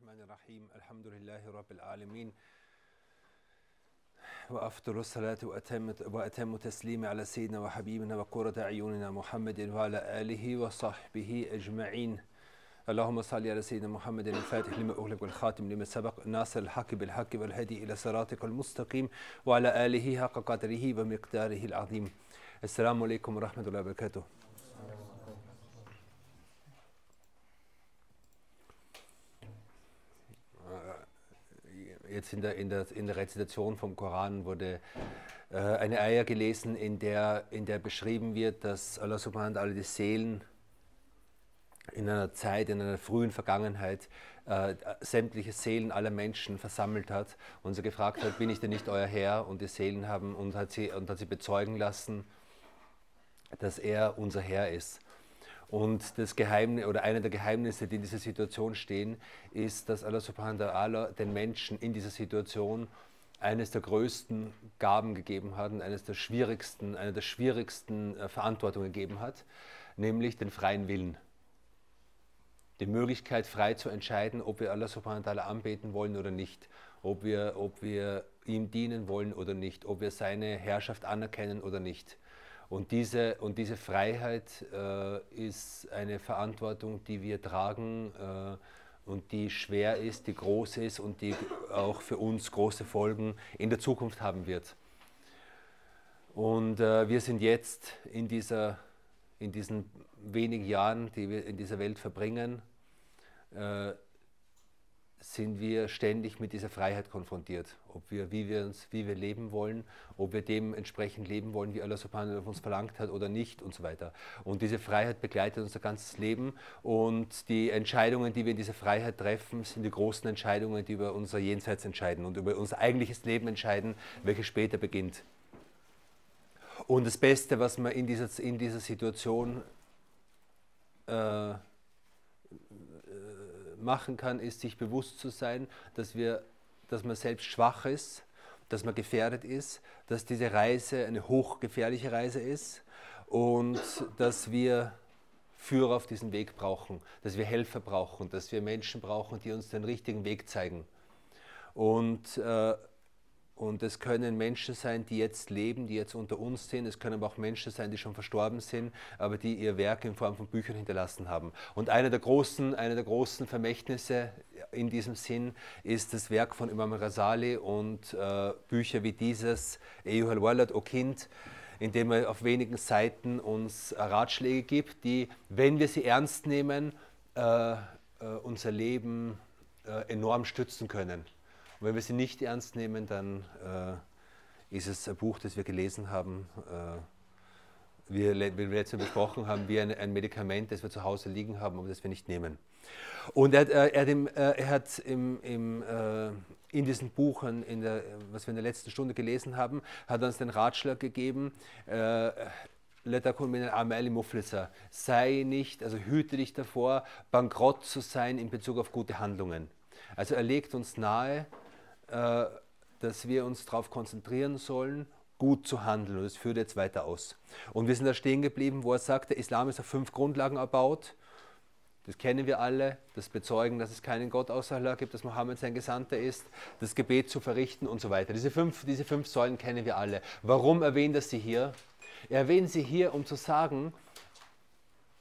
الرحمن الرحيم. الحمد لله رب العالمين. وأفضل الصلاة وأتم, وأتم تسليم على سيدنا وحبيبنا وقرة أعيننا محمد وعلى آله وصحبه أجمعين. اللهم صل على سيدنا محمد الفاتح لما أغلق والخاتم لما سبق ناصر الحق بالحق والهدي إلى صراطك المستقيم وعلى آله حق قدره ومقداره العظيم. السلام عليكم ورحمة الله وبركاته. Jetzt in der, in der, in der Rezitation vom Koran wurde äh, eine Eier gelesen, in der, in der beschrieben wird, dass Allah subhanahu wa ta'ala die Seelen in einer Zeit, in einer frühen Vergangenheit äh, sämtliche Seelen aller Menschen versammelt hat und sie gefragt hat, bin ich denn nicht euer Herr? Und die Seelen haben und hat sie, und hat sie bezeugen lassen, dass er unser Herr ist. Und das Geheimnis oder einer der Geheimnisse, die in dieser Situation stehen, ist, dass Allah subhanahu wa ta'ala den Menschen in dieser Situation eines der größten Gaben gegeben hat und eines der schwierigsten, eine der schwierigsten äh, Verantwortungen gegeben hat, nämlich den freien Willen. Die Möglichkeit, frei zu entscheiden, ob wir Allah subhanahu wa ta'ala anbeten wollen oder nicht, ob wir, ob wir ihm dienen wollen oder nicht, ob wir seine Herrschaft anerkennen oder nicht. Und diese, und diese Freiheit äh, ist eine Verantwortung, die wir tragen äh, und die schwer ist, die groß ist und die auch für uns große Folgen in der Zukunft haben wird. Und äh, wir sind jetzt in, dieser, in diesen wenigen Jahren, die wir in dieser Welt verbringen, äh, sind wir ständig mit dieser Freiheit konfrontiert. Ob wir, wie wir uns, wie wir leben wollen, ob wir dementsprechend leben wollen, wie Allah subhanahu wa uns verlangt hat oder nicht und so weiter. Und diese Freiheit begleitet unser ganzes Leben und die Entscheidungen, die wir in dieser Freiheit treffen, sind die großen Entscheidungen, die über unser Jenseits entscheiden und über unser eigentliches Leben entscheiden, welches später beginnt. Und das Beste, was man in dieser, in dieser Situation äh, machen kann, ist, sich bewusst zu sein, dass, wir, dass man selbst schwach ist, dass man gefährdet ist, dass diese Reise eine hochgefährliche Reise ist und dass wir Führer auf diesem Weg brauchen, dass wir Helfer brauchen, dass wir Menschen brauchen, die uns den richtigen Weg zeigen. Und äh, und es können Menschen sein, die jetzt leben, die jetzt unter uns sind. Es können aber auch Menschen sein, die schon verstorben sind, aber die ihr Werk in Form von Büchern hinterlassen haben. Und eine der großen, eine der großen Vermächtnisse in diesem Sinn ist das Werk von Imam Rasali und äh, Bücher wie dieses, Eyuhal Walad, O Kind, in dem er auf wenigen Seiten uns Ratschläge gibt, die, wenn wir sie ernst nehmen, äh, äh, unser Leben äh, enorm stützen können. Und wenn wir sie nicht ernst nehmen, dann äh, ist es ein Buch, das wir gelesen haben, äh, wie wir letztes Mal besprochen haben, wie ein, ein, Medikament, das wir zu Hause liegen haben, aber das wir nicht nehmen. Und er, äh, er, im, äh, er hat im, im, äh, in diesen Buchen, in der, was wir in der letzten Stunde gelesen haben, hat er uns den Ratschlag gegeben, äh, sei nicht, also hüte dich davor, bankrott zu sein in Bezug auf gute Handlungen. Also er legt uns nahe, äh, dass wir uns darauf konzentrieren sollen, gut zu handeln. Und das führt jetzt weiter aus. Und wir sind da stehen geblieben, wo er sagt, der Islam ist auf fünf Grundlagen erbaut. Das kennen wir alle, das Bezeugen, dass es keinen Gott außer Allah gibt, dass Mohammed sein Gesandter ist, das Gebet zu verrichten und so weiter. Diese fünf, diese fünf Säulen kennen wir alle. Warum erwähnt er sie hier? Er erwähnt sie hier, um zu sagen,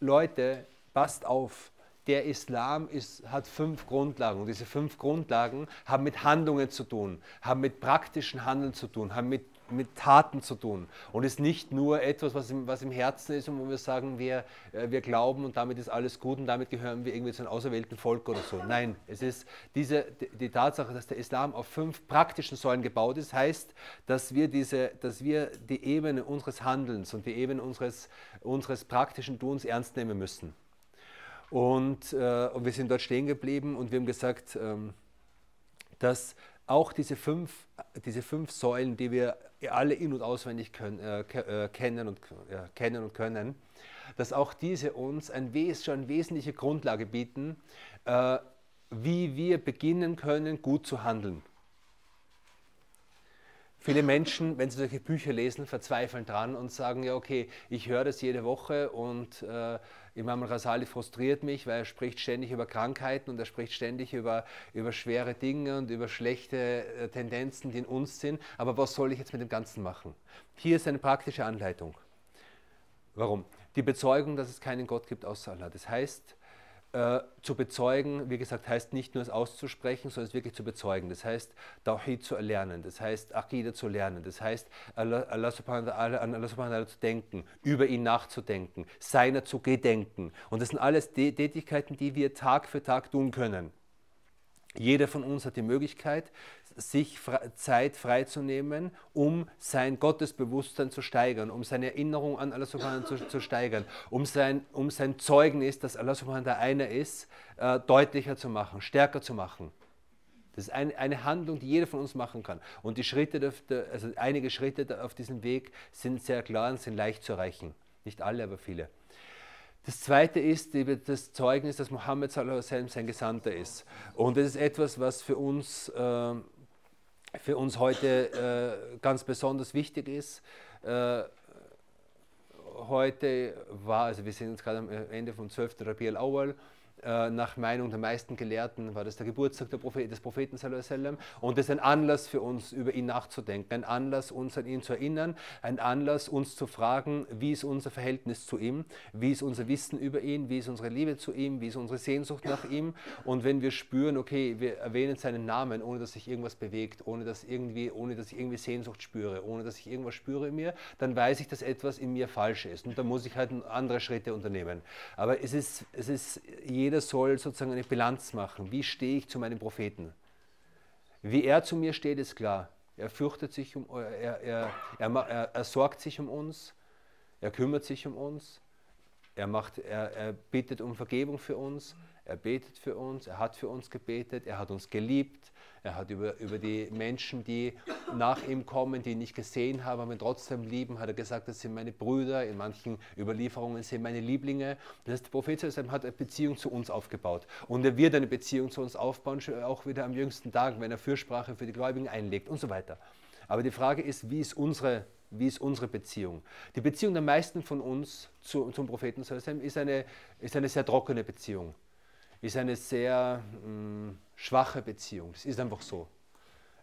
Leute, passt auf, der Islam ist, hat fünf Grundlagen und diese fünf Grundlagen haben mit Handlungen zu tun, haben mit praktischen Handeln zu tun, haben mit, mit Taten zu tun und ist nicht nur etwas, was im, was im Herzen ist und wo wir sagen, wir, äh, wir glauben und damit ist alles gut und damit gehören wir irgendwie zu einem auserwählten Volk oder so. Nein, es ist diese, die Tatsache, dass der Islam auf fünf praktischen Säulen gebaut ist, heißt, dass wir, diese, dass wir die Ebene unseres Handelns und die Ebene unseres, unseres praktischen Tuns ernst nehmen müssen. Und, äh, und wir sind dort stehen geblieben und wir haben gesagt, ähm, dass auch diese fünf, diese fünf Säulen, die wir alle in- und auswendig können, äh, äh, kennen, und, ja, kennen und können, dass auch diese uns ein Wes schon eine wesentliche Grundlage bieten, äh, wie wir beginnen können, gut zu handeln. Viele Menschen, wenn sie solche Bücher lesen, verzweifeln dran und sagen, ja okay, ich höre das jede Woche und äh, Imam al-Rasali frustriert mich, weil er spricht ständig über Krankheiten und er spricht ständig über, über schwere Dinge und über schlechte äh, Tendenzen, die in uns sind. Aber was soll ich jetzt mit dem Ganzen machen? Hier ist eine praktische Anleitung. Warum? Die Bezeugung, dass es keinen Gott gibt außer Allah. Das heißt, äh, zu bezeugen, wie gesagt, heißt nicht nur es auszusprechen, sondern es wirklich zu bezeugen. Das heißt, Tawhid zu erlernen, das heißt, Aqidah zu lernen, das heißt, Allah, Allah subhanahu wa ta'ala zu denken, über ihn nachzudenken, seiner zu gedenken. Und das sind alles Tätigkeiten, die wir Tag für Tag tun können. Jeder von uns hat die Möglichkeit, sich Zeit freizunehmen, um sein Gottesbewusstsein zu steigern, um seine Erinnerung an Allah subhanahu zu, zu steigern, um sein, um sein Zeugnis, dass Allah subhanahu der eine ist, äh, deutlicher zu machen, stärker zu machen. Das ist ein, eine Handlung, die jeder von uns machen kann. Und die Schritte, also einige Schritte auf diesem Weg sind sehr klar und sind leicht zu erreichen. Nicht alle, aber viele. Das zweite ist das Zeugnis, dass Mohammed sein Gesandter ist. Und das ist etwas, was für uns äh, für uns heute äh, ganz besonders wichtig ist. Äh, heute war, also wir sind jetzt gerade am Ende vom 12. Rabi al-Awwal, äh, nach Meinung der meisten Gelehrten war das der Geburtstag Prophet, des Propheten und es ist ein Anlass für uns, über ihn nachzudenken, ein Anlass, uns an ihn zu erinnern, ein Anlass, uns zu fragen, wie ist unser Verhältnis zu ihm, wie ist unser Wissen über ihn, wie ist unsere Liebe zu ihm, wie ist unsere Sehnsucht nach ihm? Und wenn wir spüren, okay, wir erwähnen seinen Namen, ohne dass sich irgendwas bewegt, ohne dass, irgendwie, ohne dass ich irgendwie Sehnsucht spüre, ohne dass ich irgendwas spüre in mir, dann weiß ich, dass etwas in mir falsch ist. Und dann muss ich halt andere Schritte unternehmen. Aber es ist, es ist jeder soll sozusagen eine Bilanz machen. Wie stehe ich zu meinem Propheten? Wie er zu mir steht, ist klar. Er fürchtet sich um, er, er, er, er sorgt sich um uns, er kümmert sich um uns, er, macht, er, er bittet um Vergebung für uns, er betet für uns, er hat für uns gebetet, er hat uns geliebt, er hat über, über die Menschen, die nach ihm kommen, die ihn nicht gesehen haben, aber ihn trotzdem lieben, hat er gesagt, das sind meine Brüder, in manchen Überlieferungen sind meine Lieblinge. Das heißt, der Prophet hat eine Beziehung zu uns aufgebaut. Und er wird eine Beziehung zu uns aufbauen, auch wieder am jüngsten Tag, wenn er Fürsprache für die Gläubigen einlegt und so weiter. Aber die Frage ist, wie ist unsere wie ist unsere Beziehung? Die Beziehung der meisten von uns zu, zum Propheten ist eine, ist eine sehr trockene Beziehung ist eine sehr mh, mm, schwache Beziehung. Das ist einfach so.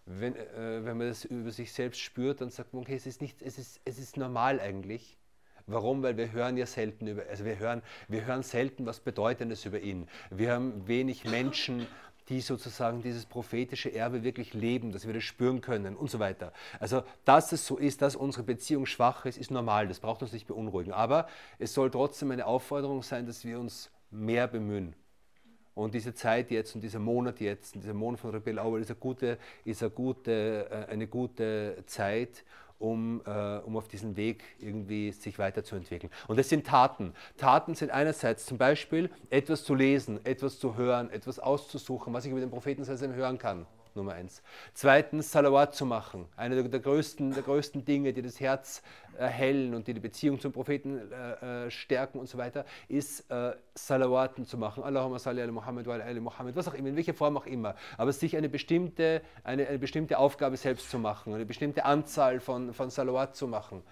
Wenn, äh, wenn man das über sich selbst spürt, dann sagt man, okay, es ist, nicht, es ist, es ist normal eigentlich. Warum? Weil wir hören ja selten über, also wir hören, wir hören selten was Bedeutendes über ihn. Wir haben wenig Menschen, die sozusagen dieses prophetische Erbe wirklich leben, dass wir das spüren können und so weiter. Also, dass es so ist, dass unsere Beziehung schwach ist, ist normal, das braucht uns nicht beunruhigen. Aber es soll trotzdem eine Aufforderung sein, dass wir uns mehr bemühen. Und diese Zeit jetzt und dieser Monat jetzt, dieser Monat von Rebell Auer ist, eine gute, ist eine, gute, äh, eine gute Zeit, um, äh, um auf diesen Weg irgendwie sich weiterzuentwickeln. Und das sind Taten. Taten sind einerseits zum Beispiel etwas zu lesen, etwas zu hören, etwas auszusuchen, was ich über den Propheten hören kann. Nummer eins. Zweitens, Salawat zu machen. Eine der größten, der größten Dinge, die das Herz erhellen und die die Beziehung zum Propheten äh, äh, stärken und so weiter, ist äh, Salawaten zu machen. Allahumma salli ala Muhammad wa ala Muhammad, was auch immer, in welcher Form auch immer. Aber sich eine bestimmte, eine, eine bestimmte Aufgabe selbst zu machen, eine bestimmte Anzahl von, von Salawat zu machen.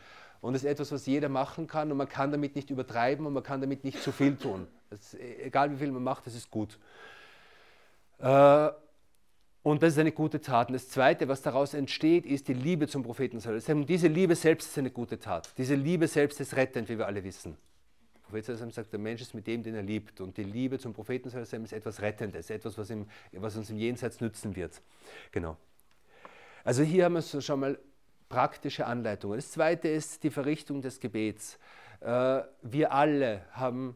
Und das ist etwas, was jeder machen kann und man kann damit nicht übertreiben und man kann damit nicht zu viel tun. Das, egal wie viel man macht, das ist gut. Äh, und das ist eine gute Tat. Und das Zweite, was daraus entsteht, ist die Liebe zum Propheten. Diese Liebe selbst ist eine gute Tat. Diese Liebe selbst ist rettend, wie wir alle wissen. Der Prophet sagt, der Mensch ist mit dem, den er liebt. Und die Liebe zum Propheten ist etwas Rettendes, etwas, was, ihm, was uns im Jenseits nützen wird. Genau. Also hier haben wir schon mal praktische Anleitungen. Das Zweite ist die Verrichtung des Gebets. Äh, wir alle haben,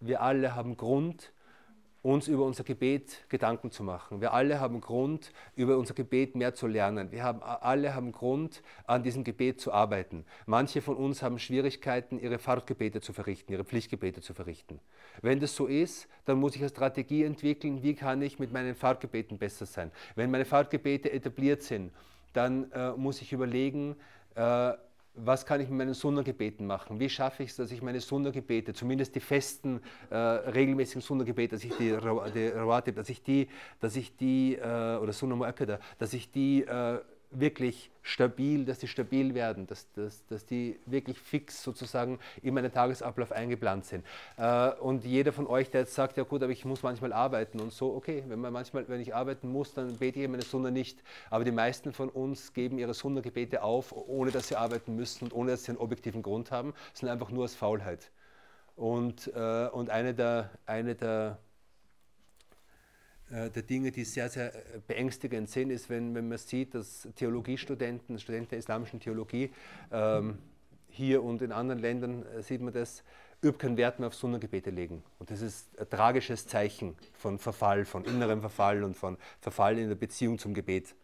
wir alle haben Grund, uns über unser Gebet Gedanken zu machen. Wir alle haben Grund, über unser Gebet mehr zu lernen. Wir haben, alle haben Grund, an diesem Gebet zu arbeiten. Manche von uns haben Schwierigkeiten, ihre Fahrtgebete zu verrichten, ihre Pflichtgebete zu verrichten. Wenn das so ist, dann muss ich eine Strategie entwickeln, wie kann ich mit meinen Fahrtgebeten besser sein. Wenn meine Fahrtgebete etabliert sind, dann äh, muss ich überlegen, äh, was kann ich mit meinen Sunna-Gebeten machen? Wie schaffe ich es, dass ich meine Sunna-Gebete, zumindest die festen, äh, regelmäßigen Sunna-Gebete, dass ich die, die Rawatib, dass ich die, dass ich die, äh, oder Sunna Mu'akkada, dass ich die äh, wirklich stabil, dass die stabil werden, dass, dass, dass die wirklich fix sozusagen in meinen Tagesablauf eingeplant sind. Äh, und jeder von euch, der jetzt sagt, ja gut, aber ich muss manchmal arbeiten und so, okay, wenn man manchmal, wenn ich arbeiten muss, dann bete ich meine Sunna nicht. Aber die meisten von uns geben ihre Sunna-Gebete auf, ohne dass sie arbeiten müssen und ohne dass sie einen objektiven Grund haben, sondern einfach nur aus Faulheit. Und, äh, und eine der, eine der der Dinge, die sehr, sehr äh, beängstigend sind, ist, wenn, wenn man sieht, dass Theologiestudenten, Studenten der islamischen Theologie, ähm, hier und in anderen Ländern äh, sieht man das, überhaupt keinen Wert mehr auf Sundergebete legen. Und das ist ein tragisches Zeichen von Verfall, von innerem Verfall und von Verfall in der Beziehung zum Gebet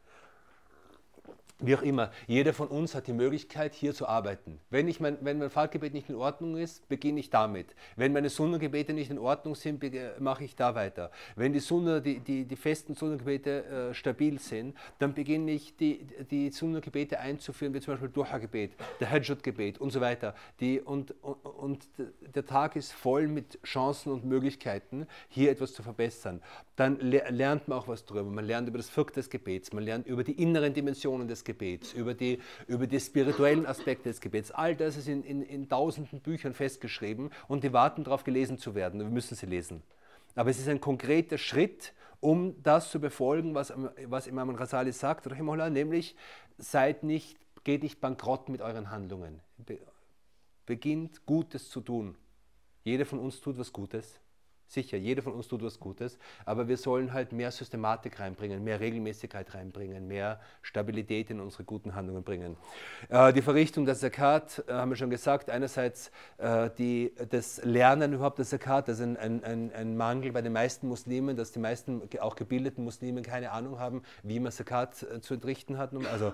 wie auch immer, jeder von uns hat die Möglichkeit, hier zu arbeiten. Wenn, ich mein, wenn mein Fahrtgebet nicht in Ordnung ist, beginne ich damit. Wenn meine Sundergebete nicht in Ordnung sind, mache ich da weiter. Wenn die, Sunna, die, die, die festen Sundergebete äh, stabil sind, dann beginne ich die, die Sundergebete einzuführen, wie zum Beispiel Duha-Gebet, der Hajjud-Gebet und so weiter. Die, und, und, und der Tag ist voll mit Chancen und Möglichkeiten, hier etwas zu verbessern. Dann lernt man auch was darüber. Man lernt über das Viertel des Gebets, man lernt über die inneren Dimensionen des Gebets. Gebets, über die, über die spirituellen Aspekte des Gebets. All das ist in, in, in tausenden Büchern festgeschrieben und die warten darauf, gelesen zu werden. Wir müssen sie lesen. Aber es ist ein konkreter Schritt, um das zu befolgen, was, was Imam Rasali sagt, nämlich seid nicht, geht nicht bankrott mit euren Handlungen. beginnt Gutes zu tun. Jeder von uns tut was Gutes. Sicher, jeder von uns tut was Gutes, aber wir sollen halt mehr Systematik reinbringen, mehr Regelmäßigkeit reinbringen, mehr Stabilität in unsere guten Handlungen bringen. Äh, die Verrichtung der Zakat, äh, haben wir schon gesagt, einerseits äh, die, das Lernen überhaupt der Zakat, das ist ein, ein, ein, Mangel bei den meisten Muslimen, dass die meisten, auch gebildeten Muslimen, keine Ahnung haben, wie man Zakat äh, zu entrichten hat, also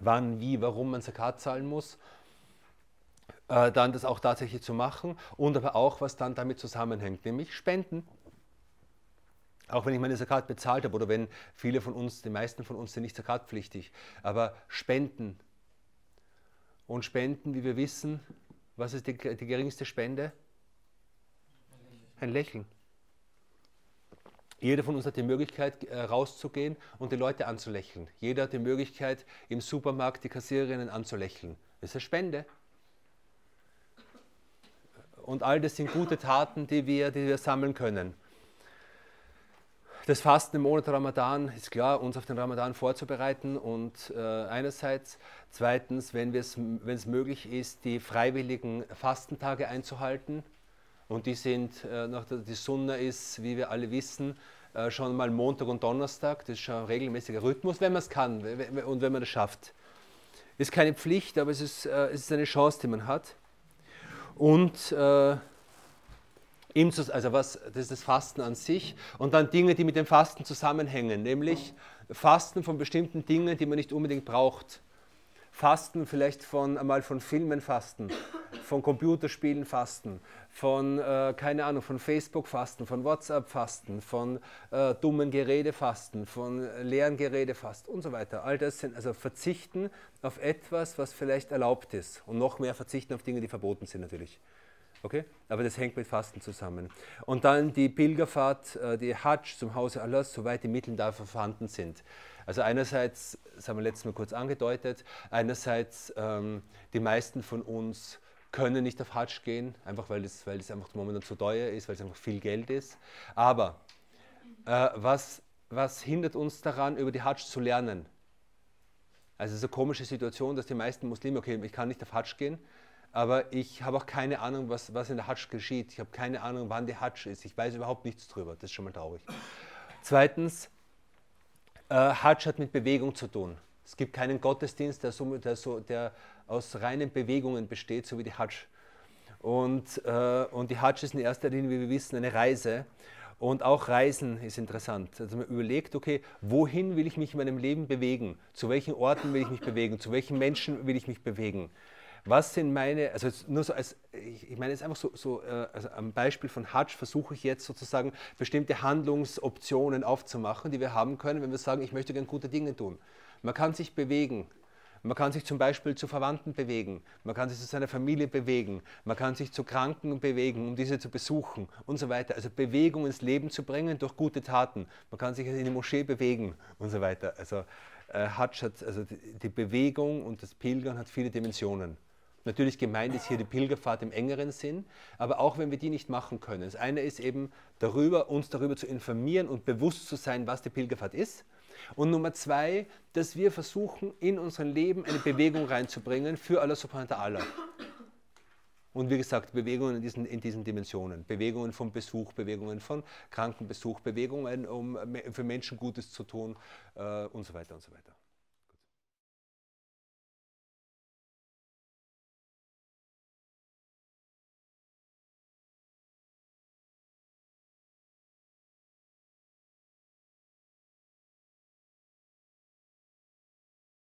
wann, wie, warum man Zakat zahlen muss äh, dann das auch tatsächlich zu machen und aber auch, was dann damit zusammenhängt, nämlich Spenden. Auch wenn ich meine Zakat bezahlt habe oder wenn viele von uns, die meisten von uns sind nicht zakatpflichtig, aber Spenden. Und Spenden, wie wir wissen, was ist die, die geringste Spende? Ein Lächeln. Jeder von uns hat die Möglichkeit, äh, rauszugehen und die Leute anzulächeln. Jeder hat die Möglichkeit, im Supermarkt die Kassiererinnen anzulächeln. Das ist eine Spende. Und all das sind gute Taten, die wir, die wir sammeln können. Das Fasten im Monat Ramadan ist klar, uns auf den Ramadan vorzubereiten und äh, einerseits, zweitens, wenn es möglich ist, die freiwilligen Fastentage einzuhalten. Und die sind, äh, nach die Sunna ist, wie wir alle wissen, äh, schon mal Montag und Donnerstag. Das ist schon ein regelmäßiger Rhythmus, wenn man es kann und wenn man es schafft. Ist keine Pflicht, aber es ist, äh, es ist eine Chance, die man hat. Und äh, also was, das ist das Fasten an sich und dann Dinge, die mit dem Fasten zusammenhängen, nämlich Fasten von bestimmten Dingen, die man nicht unbedingt braucht. Fasten vielleicht von einmal von Filmen fasten, von Computerspielen fasten, von äh, keine Ahnung, von Facebook fasten, von WhatsApp fasten, von äh, dummen Gerede fasten, von leeren Gerede fasten und so weiter. All das sind also verzichten auf etwas, was vielleicht erlaubt ist und noch mehr verzichten auf Dinge, die verboten sind natürlich. Okay? Aber das hängt mit Fasten zusammen. Und dann die Pilgerfahrt, äh, die Hajj zum Hause Allahs, soweit die Mittel dafür vorhanden sind. Also einerseits, das haben wir letztes Mal kurz angedeutet, einerseits ähm, die meisten von uns können nicht auf Hajj gehen, einfach weil es, weil einfach momentan zu teuer ist, weil es einfach viel Geld ist. Aber äh, was, was hindert uns daran, über die Hajj zu lernen? Also es ist eine komische Situation, dass die meisten Muslime, okay, ich kann nicht auf Hajj gehen, aber ich habe auch keine Ahnung, was, was in der Hajj geschieht. Ich habe keine Ahnung, wann die Hajj ist. Ich weiß überhaupt nichts drüber. Das ist schon mal traurig. Zweitens, äh, Hajj hat mit Bewegung zu tun. Es gibt keinen Gottesdienst, der, so, der, so, der aus reinen Bewegungen besteht, so wie die Hajj. Und, äh, und die Hajj ist in erster Linie, wie wir wissen, eine Reise. Und auch Reisen ist interessant. Also man überlegt, okay, wohin will ich mich in meinem Leben bewegen? Zu welchen Orten will ich mich bewegen? Zu welchen Menschen will ich mich bewegen? Was sind meine, also nur so als, ich meine jetzt einfach so, so äh, also am Beispiel von Hajj versuche ich jetzt sozusagen bestimmte Handlungsoptionen aufzumachen, die wir haben können, wenn wir sagen, ich möchte gerne gute Dinge tun. Man kann sich bewegen. Man kann sich zum Beispiel zu Verwandten bewegen, man kann sich zu seiner Familie bewegen, man kann sich zu Kranken bewegen, um diese zu besuchen und so weiter. Also Bewegung ins Leben zu bringen durch gute Taten. Man kann sich in die Moschee bewegen und so weiter. Also äh, Hajj hat, also die Bewegung und das Pilgern hat viele Dimensionen. Natürlich gemeint ist hier die Pilgerfahrt im engeren Sinn, aber auch wenn wir die nicht machen können. Das eine ist eben darüber, uns darüber zu informieren und bewusst zu sein, was die Pilgerfahrt ist. Und Nummer zwei, dass wir versuchen, in unser Leben eine Bewegung reinzubringen für Allah subhanahu wa. Und wie gesagt, Bewegungen in diesen, in diesen Dimensionen. Bewegungen von Besuch, Bewegungen von Krankenbesuch, Bewegungen, um für Menschen Gutes zu tun äh, und so weiter und so weiter.